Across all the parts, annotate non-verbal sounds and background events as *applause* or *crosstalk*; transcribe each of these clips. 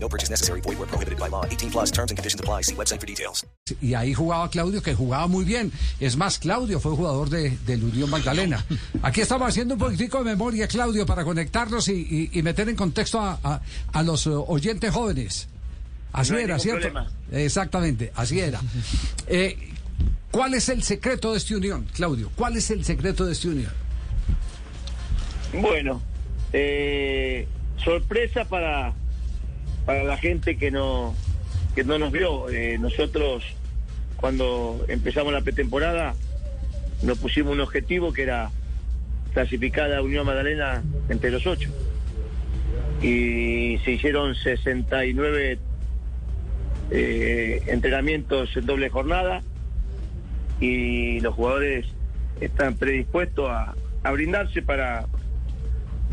No purchase necessary. Void where prohibited by law. 18 plus terms and conditions apply. See website for details. Y ahí jugaba Claudio, que jugaba muy bien. Es más, Claudio fue jugador de, del Unión Magdalena. Aquí estamos haciendo un poquitico de memoria, Claudio, para conectarnos y, y- y meter en contexto a, a- a los eh, oyentes jóvenes. Así No era, ¿cierto? problema. Exactamente, así era. Eh, ¿Cuál es el secreto de esta unión, Claudio? ¿Cuál es el secreto de esta unión? Bueno, eh, sorpresa para, para la gente que no, que no nos vio. Eh, nosotros, cuando empezamos la pretemporada, nos pusimos un objetivo que era clasificar a Unión Magdalena entre los ocho. Y se hicieron 69 eh, entrenamientos en doble jornada y los jugadores están predispuestos a, a brindarse para,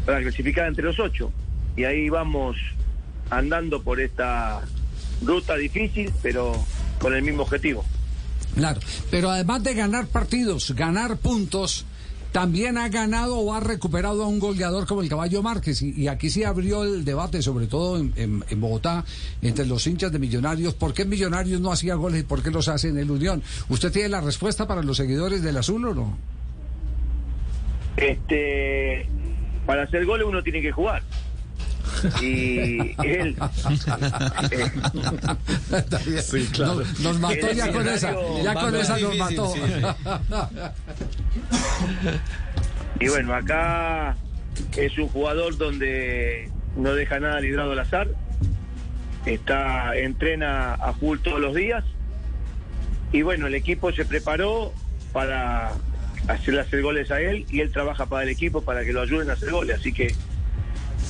para clasificar entre los ocho. Y ahí vamos andando por esta ruta difícil, pero con el mismo objetivo. Claro, pero además de ganar partidos, ganar puntos, también ha ganado o ha recuperado a un goleador como el Caballo Márquez. Y, y aquí sí abrió el debate, sobre todo en, en- en Bogotá, entre los hinchas de Millonarios. ¿Por qué Millonarios no hacía goles y por qué los hace en el Unión? ¿Usted tiene la respuesta para los seguidores del Azul o no? Este, para hacer goles uno tiene que jugar. Y él, eh, Está bien. Nos, nos mató ya con esa, ya con esa nos mató. y bueno, acá es un jugador donde no deja nada librado al azar. Está, entrena a full todos los días. Y bueno, el equipo se preparó para hacerle hacer goles a él y él trabaja para el equipo para que lo ayuden a hacer goles. Así que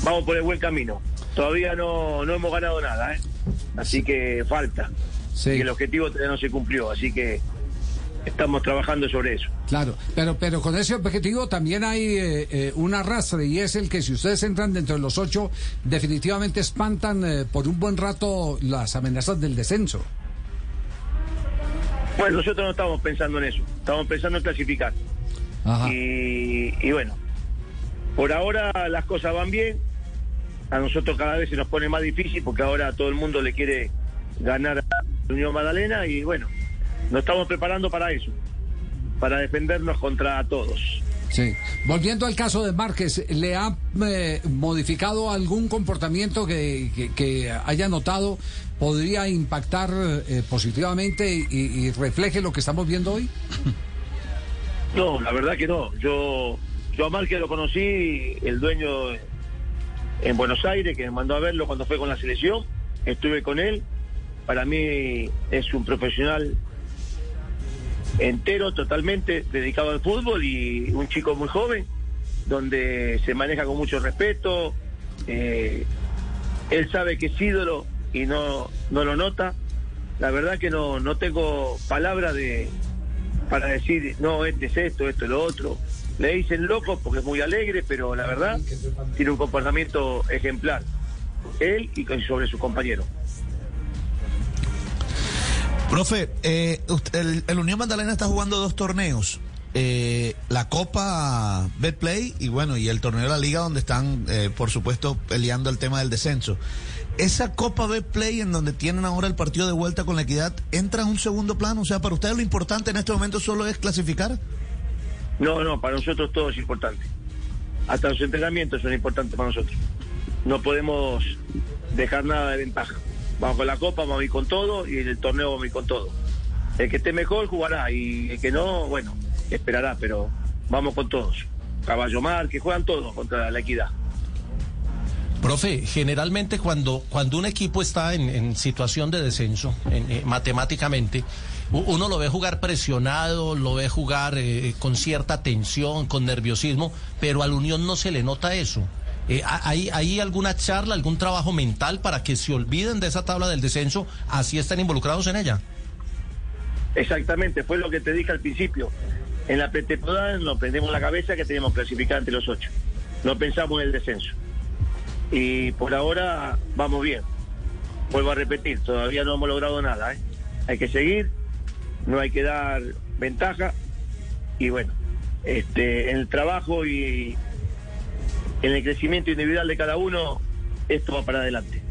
vamos por el buen camino. Todavía no, no hemos ganado nada, ¿eh? así que falta. Sí. Y el objetivo todavía no se cumplió, así que estamos trabajando sobre eso. Claro, pero, pero con ese objetivo también hay eh, eh, un arrastre y es el que si ustedes entran dentro de los ocho, definitivamente espantan eh, por un buen rato las amenazas del descenso. Bueno, nosotros no estamos pensando en eso, estamos pensando en clasificar. Ajá. Y, y bueno, por ahora las cosas van bien. A nosotros cada vez se nos pone más difícil porque ahora todo el mundo le quiere ganar a la Unión Magdalena y bueno, nos estamos preparando para eso, para defendernos contra todos. Sí. Volviendo al caso de Márquez, ¿le ha eh, modificado algún comportamiento que, que- que haya notado podría impactar eh, positivamente y, y refleje lo que estamos viendo hoy? No, la verdad que no. Yo, yo a Márquez lo conocí, el dueño en Buenos Aires, que me mandó a verlo cuando fue con la selección. Estuve con él. Para mí es un profesional entero, totalmente dedicado al fútbol y un chico muy joven, donde se maneja con mucho respeto. Eh, él sabe que es ídolo y no, no lo nota. La verdad que no, no tengo palabras de, para decir, no, este es esto, esto es lo otro. Le dicen loco porque es muy alegre, pero la verdad tiene un comportamiento ejemplar. Él y sobre su compañero. Profe, eh, usted- el, el Unión Magdalena está jugando dos torneos. Eh, la Copa Betplay y bueno, y el torneo de la Liga donde están, eh, por supuesto, peleando el tema del descenso. Esa Copa Betplay en donde tienen ahora el partido de vuelta con la equidad, ¿entra en un segundo plano? O sea, para ustedes lo importante en este momento solo es clasificar. No, no, para nosotros todo es importante. Hasta los entrenamientos son importantes para nosotros. No podemos dejar nada de ventaja. Vamos con la copa, vamos a ir con todo y en el torneo vamos a ir con todo. El que esté mejor jugará y el que no, bueno, esperará, pero vamos con todos. Caballo Mar, que juegan todos contra la equidad. Profe, generalmente cuando, cuando un equipo está en, situación de descenso, en, eh, matemáticamente, uno lo ve jugar presionado, lo ve jugar eh, con cierta tensión, con nerviosismo, pero a la Unión no se le nota eso. Eh, ¿ha- ¿hay, ¿Hay alguna charla, algún trabajo mental para que se olviden de esa tabla del descenso, así están involucrados en ella? Exactamente, fue lo que te dije al principio. En la pretemporada nos prendemos la cabeza que teníamos clasificar entre los ocho. No pensamos en el descenso. Y por ahora vamos bien. Vuelvo a repetir, todavía no hemos logrado nada. ¿eh? Hay que seguir, no hay que dar ventaja. Y bueno, este, en el trabajo y en el crecimiento individual de cada uno, esto va para adelante.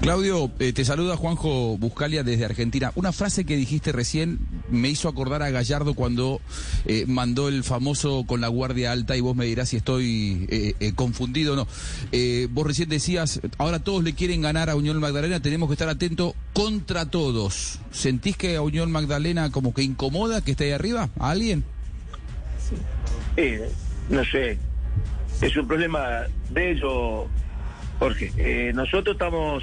Claudio, eh, te saluda Juanjo Buscalia desde Argentina. Una frase que dijiste recién me hizo acordar a Gallardo cuando eh, mandó el famoso con la guardia alta y vos me dirás si estoy eh, confundido o no. vos recién decías, ahora todos le quieren ganar a Unión Magdalena, tenemos que estar atentos contra todos. ¿Sentís que a Unión Magdalena como que incomoda que esté ahí arriba? ¿A alguien? no sé, es un problema de ellos, Jorge. nosotros estamos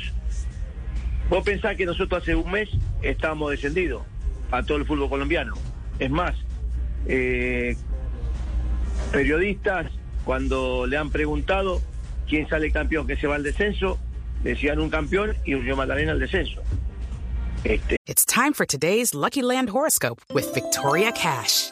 Vos pensás que nosotros hace un mes estábamos descendidos a todo el fútbol colombiano. Es más, eh, periodistas cuando le han preguntado quién sale campeón que se va al descenso, decían un campeón y Unión Magdalena al descenso. Este. It's time for today's Lucky Land horoscope with Victoria Cash.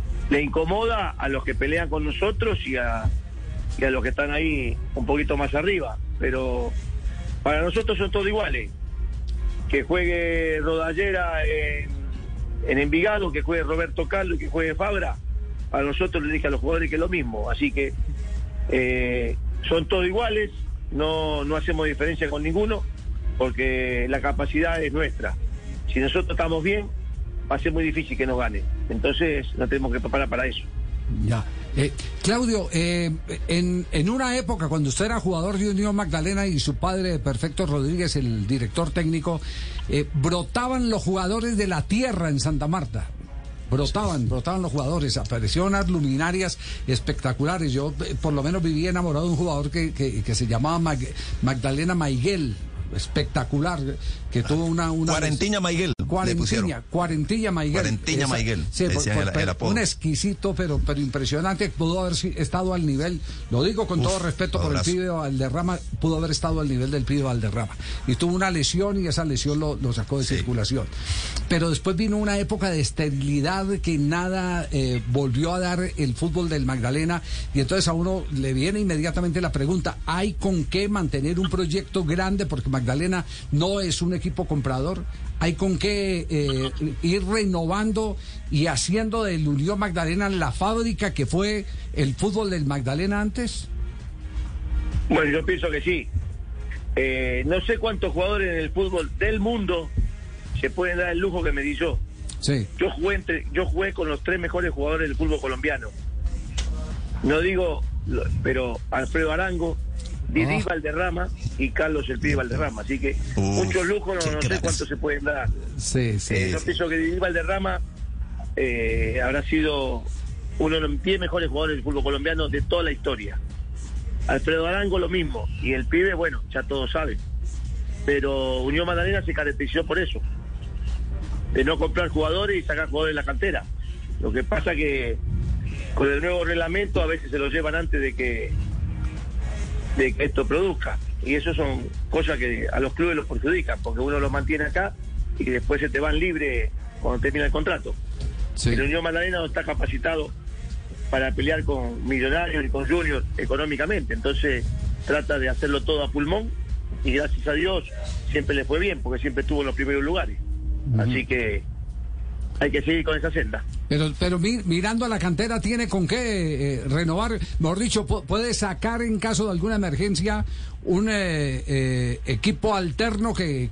Le incomoda a los que pelean con nosotros y a, y a los que están ahí un poquito más arriba. Pero para nosotros son todos iguales que juegue Rodallera en, en Envigado, que juegue Roberto Carlos que juegue Fabra, a nosotros le dije a los jugadores que es lo mismo. Así que eh, son todos iguales, no, no hacemos diferencia con ninguno, porque la capacidad es nuestra. Si nosotros estamos bien, va a ser muy difícil que nos gane. Entonces, nos tenemos que preparar para eso. Ya. Eh, Claudio, eh, en, en, una época cuando usted era jugador de Unión Magdalena y su padre, Perfecto Rodríguez, el director técnico, eh, brotaban los jugadores de la tierra en Santa Marta. Brotaban, brotaban los jugadores, aparecieron unas luminarias espectaculares. Yo por lo menos vivía enamorado de un jugador que, que, se llamaba Magdalena Maiguel, espectacular, que tuvo una... una Cuarentiña Maiguel. Cuarentiña, Cuarentiña Maiguel. Cuarentiña Maiguel. Sí, un exquisito, pero, pero impresionante, pudo haber estado al nivel, lo digo con todo respeto por el pibe Valderrama, pudo haber estado al nivel del pibe Valderrama. Y tuvo una lesión y esa lesión lo, sacó de circulación. Pero después vino una época de esterilidad que nada eh, volvió a dar el fútbol del Magdalena y entonces a uno le viene inmediatamente la pregunta, ¿hay con qué mantener un proyecto grande? Porque Magdalena no es un equipo comprador, hay con qué eh, ir renovando y haciendo del Unión Magdalena la fábrica que fue el fútbol del Magdalena antes. Bueno, yo pienso que sí. Eh, no sé cuántos jugadores en el fútbol del mundo se pueden dar el lujo que me di yo. Sí. Yo jugué entre, yo jugué con los tres mejores jugadores del fútbol colombiano. No digo, pero Alfredo Arango, Didi ah. Valderrama y Carlos el Pibe Valderrama. Así que muchos lujos, no, sé cuántos se pueden dar. Sí, sí. Eh, yo pienso que Didi Valderrama eh, habrá sido uno de los 10 mejores jugadores del fútbol colombiano de toda la historia. Alfredo Arango lo mismo. Y el pibe, bueno, ya todos saben. Pero Unión Magdalena se caracterizó por eso. De no comprar jugadores y sacar jugadores de la cantera. Lo que pasa que con el nuevo reglamento a veces se lo llevan antes de que de que esto produzca. Y eso son cosas que a los clubes los perjudican, porque uno los mantiene acá y después se te van libre cuando termina el contrato. El Unión Magdalena no está capacitado para pelear con millonarios y con juniors económicamente, entonces trata de hacerlo todo a pulmón y gracias a Dios siempre le fue bien, porque siempre estuvo en los primeros lugares. Así que hay que seguir con esa senda. Pero, pero mirando a la cantera, ¿tiene con qué eh, renovar? Mejor dicho, ¿puede sacar en caso de alguna emergencia un eh, eh, equipo alterno que,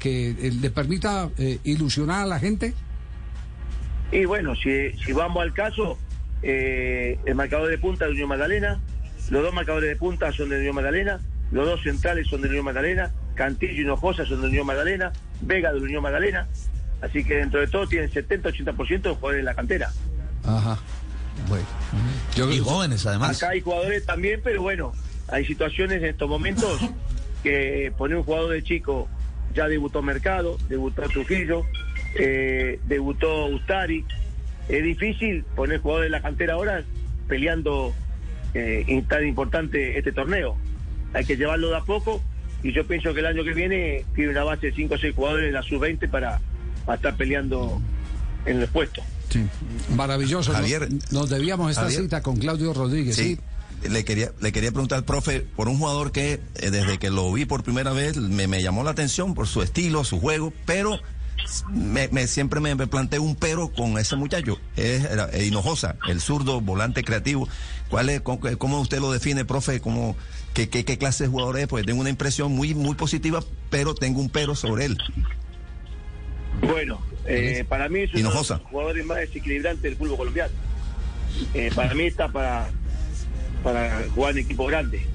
le permita ilusionar a la gente? Y bueno, si, si vamos al caso, el marcador de punta de Unión Magdalena, los dos marcadores de punta son de Unión Magdalena, los dos centrales son de Unión Magdalena, Cantillo y Hinojosa son de Unión Magdalena, Vega de Unión Magdalena, Así que dentro de todo tienen 70-80% de jugadores en la cantera. Ajá. Bueno. Yo- Y jóvenes, además. Acá hay jugadores también, pero bueno, hay situaciones en estos momentos *laughs* que poner un jugador de chico ya debutó Mercado, debutó Trujillo, eh, debutó Ustari. Es difícil poner jugadores de la cantera ahora peleando eh, tan importante este torneo. Hay que llevarlo de a poco y yo pienso que el año que viene tiene una base de 5 o 6 jugadores en la sub-20 para, para estar peleando en el puesto. Sí, maravilloso. Javier. Nos, nos debíamos esta Javier. cita con Claudio Rodríguez. Sí. Sí. Le quería, le quería preguntar al profe por un jugador que eh, desde que lo vi por primera vez me, me llamó la atención por su estilo, su juego, pero me, me- siempre me, me planteé un pero con ese muchacho. Es eh, Hinojosa, el zurdo, volante creativo. ¿Cuál es, cómo, cómo usted lo define, profe? ¿Cómo, qué, qué, qué clase de jugador es? Pues tengo una impresión muy, muy positiva, pero tengo un pero sobre él. Bueno, eh, para mí es uno de los Hinojosa. jugadores más desequilibrantes del fútbol colombiano. Eh, para mí está para, para jugar en equipo grande.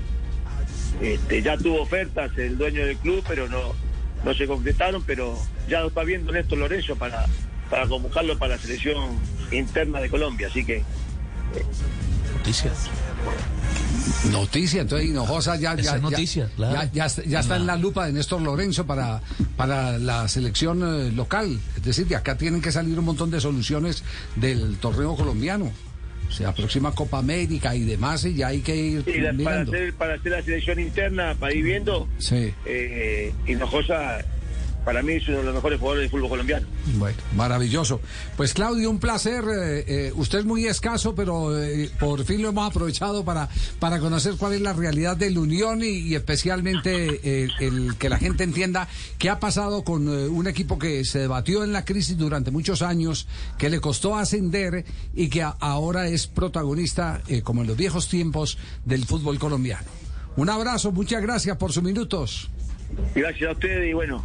Este, ya tuvo ofertas el dueño del club, pero no, no se concretaron, pero ya lo está viendo Néstor Lorenzo para, para convocarlo para la selección interna de Colombia. Así que Noticias. Noticia, entonces Hinojosa ya, ya, es noticia, ya, claro. ya, ya está- ya está en la lupa de Néstor Lorenzo para, para la selección eh, local. Es decir, de acá tienen que salir un montón de soluciones del torneo colombiano. Se aproxima Copa América y demás y ya hay que ir para, mirando. hacer, para hacer la selección interna, para ir viendo, Sí. eh, Hinojosa para mí es uno de los mejores jugadores del fútbol colombiano. Bueno, maravilloso. Pues Claudio, un placer. eh, eh, usted es muy escaso, pero eh, por fin lo hemos aprovechado para, para conocer cuál es la realidad del Unión y, y especialmente el que la gente entienda qué ha pasado con un equipo que se debatió en la crisis durante muchos años, que le costó ascender y que a- ahora es protagonista, eh, como en los viejos tiempos, del fútbol colombiano. Un abrazo, muchas gracias por sus minutos. Gracias a ustedes y bueno,